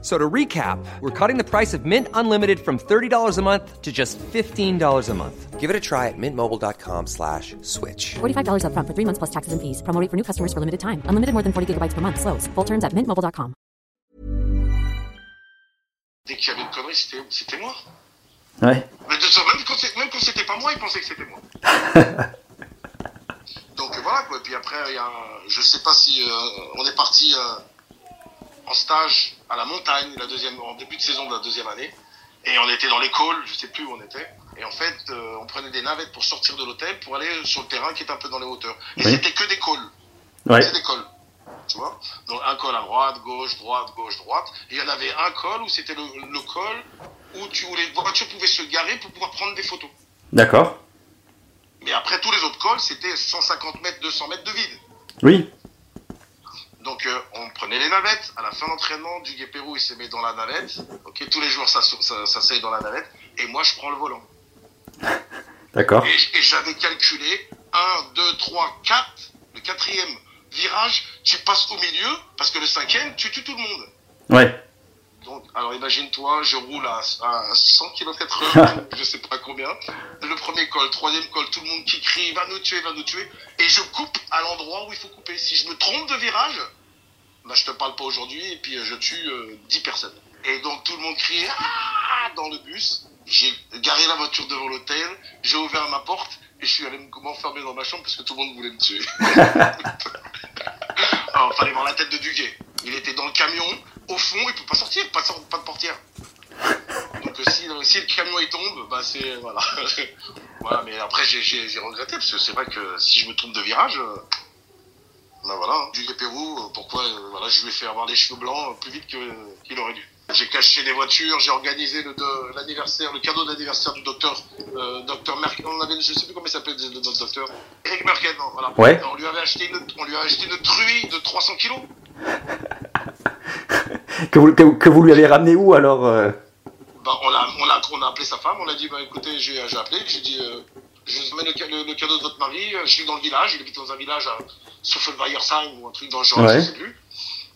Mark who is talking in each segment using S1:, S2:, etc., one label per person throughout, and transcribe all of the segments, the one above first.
S1: So to recap, we're cutting the price of Mint Unlimited from $30 a month to just $15 a month. Give it a try at mintmobile.com slash switch.
S2: $45 upfront for three months plus taxes and fees. Promo rate for new customers for limited time. Unlimited more than 40 gigabytes per month. Slows. Full terms at mintmobile.com.
S3: Dès qu'il y avait une connerie, c'était c'était moi.
S4: Ouais.
S3: Mais de ça, même quand c'est- même quand c'était pas moi, ils pensaient que c'était moi. Donc voilà quoi. Et puis après, il y a, je sais pas si euh, on est parti euh, en stage à la montagne, la deuxième, en début de saison de la deuxième année, et on était dans l'école, je sais plus où on était. Et en fait, euh, on prenait des navettes pour sortir de l'hôtel pour aller sur le terrain qui est un peu dans les hauteurs. Et
S4: Oui.
S3: c'était que des cols.
S4: Ouais.
S3: C'est des cols. Tu vois? Donc un col à droite, gauche, droite, gauche, droite. Et il y en avait un col où c'était le, le col où, tu, où les voitures pouvaient se garer pour pouvoir prendre des photos.
S4: D'accord.
S3: Mais après, tous les autres cols, c'était 150 mètres, 200 mètres de vide.
S4: Oui.
S3: Donc euh, on prenait les navettes. À la fin d'entraînement, du Pérou, il se met dans la navette. Ok, tous les s'asso- s'a- s'asseyent dans la navette. Et moi, je prends le volant.
S4: D'accord.
S3: Et, j'avais calculé 1, 2, 3, 4. Le quatrième virage, tu passes au milieu parce que le cinquième, tu tues tout le monde.
S4: Ouais.
S3: Donc, alors imagine-toi, je roule à, à 100 km heure, je sais pas combien. Le premier col, troisième col, tout le monde qui crie, va nous tuer, va nous tuer. Et je coupe à l'endroit où il faut couper. Si je me trompe de virage, je te parle pas aujourd'hui et puis euh, je tue euh, 10 personnes. Et donc tout le monde crie ah dans le bus. J'ai garé la voiture devant l'hôtel, j'ai ouvert ma porte et je suis allé me- m'enfermer dans ma chambre parce que tout le monde voulait me tuer. Alors, fallait voir la tête de Duguay. Il était dans le camion, au fond, il peut pas sortir, pas de, pas de portière. Donc euh, si, le- si le camion il tombe, bah c'est voilà. voilà, mais après j'ai- regretté parce que c'est vrai que si je me trompe de virage, euh, bah voilà, hein. Duguay Pérou, euh, pourquoi euh, voilà, je lui ai fait avoir les cheveux blancs euh, plus vite qu'il aurait dû. J'ai caché les voitures, j'ai organisé le l'anniversaire, le cadeau d'anniversaire du docteur, euh, docteur Merkel, on avait, je sais plus comment il s'appelait le, le docteur, Eric Merkel, non, voilà.
S4: Ouais.
S3: On lui avait acheté une, on lui a acheté une truie de 300 kilos.
S4: Que vous, que, que vous lui avez ramené où alors euh
S3: Bah, on, a, on, a, on a appelé sa femme, on a dit bah, écoutez, j'ai appelé, j'ai dit euh, je vous amène le, le- le cadeau de votre mari, je suis dans le village, il habite dans un village à Soffelweiersheim ou un truc dans le genre,
S4: Ouais.
S3: je sais plus.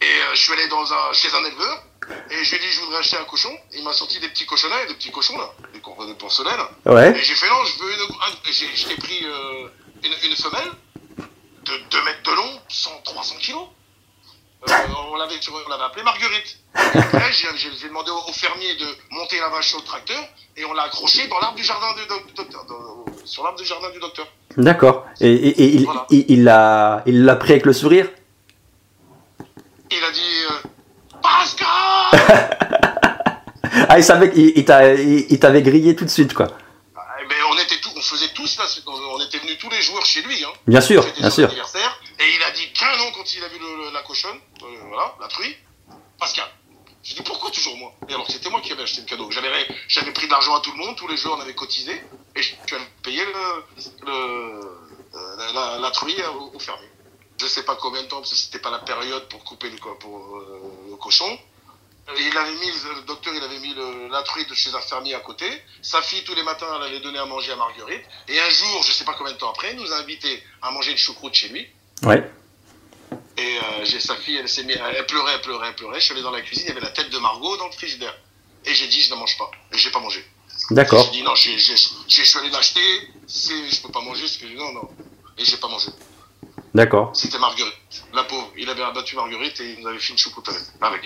S3: Et euh, je suis allé dans un, chez un éleveur et je lui ai dit je voudrais acheter un cochon. Il m'a sorti des petits cochonnets, des petits cochons là, des, cor- des porcelaines.
S4: Ouais.
S3: Et j'ai fait non, je veux une. un- j'ai- Je t'ai pris euh, une, une femelle de 2 mètres de long, 100, 300 kilos. Euh, on l'avait on l'avait appelée Marguerite. Et après, j'ai demandé au, au fermier de monter la vache sur le tracteur et on l'a accrochée dans l'arbre du jardin du doc- docteur. dans- sur l'arbre du jardin du docteur.
S4: D'accord. Et, et- et il
S3: Voilà.
S4: il- il l'a il l'a pris avec le sourire?
S3: Il a dit euh, Pascal
S4: Ah, il savait qu'il il t'a- il- il t'avait grillé tout de suite, quoi.
S3: Ah, Mais on était tous, on faisait tous là, on était venus tous les joueurs chez lui. Hein.
S4: Bien sûr, bien sûr.
S3: anniversaire. Et il a dit qu'un an quand il a vu le- le- la cochonne, euh, voilà, la truie, Pascal. J'ai dit pourquoi toujours moi? Et alors c'était moi qui avais acheté le cadeau. J'avais, j'avais pris de l'argent à tout le monde, tous les joueurs en avaient cotisé, et je suis allé payer le, le- euh, la, la- la truie au, au fermier. Je sais pas combien de temps, parce que c'était pas la période pour couper le, pour, euh, le cochon. Il avait mis, le docteur, il avait mis le- la truie de chez un fermier à côté. Sa fille, tous les matins, elle allait donner à manger à Marguerite. Et un jour, je sais pas combien de temps après, il nous a invités à manger une choucroute chez lui.
S4: Ouais.
S3: Et euh, j'ai sa fille, elle s'est mise, elle pleurait, elle pleurait, elle pleurait. Je suis allé dans la cuisine, il y avait la tête de Margot dans le frigidaire. Et j'ai dit, je ne mange pas. Et j'ai pas mangé.
S4: D'accord.
S3: J'ai dit, non, j'ai, j'ai, j'ai- je suis allé l'acheter, c'est, je peux pas manger, parce que non, non. Et j'ai pas mangé.
S4: D'accord.
S3: C'était Marguerite. La pauvre. Il avait abattu Marguerite et il nous avait fait une choucroute avec.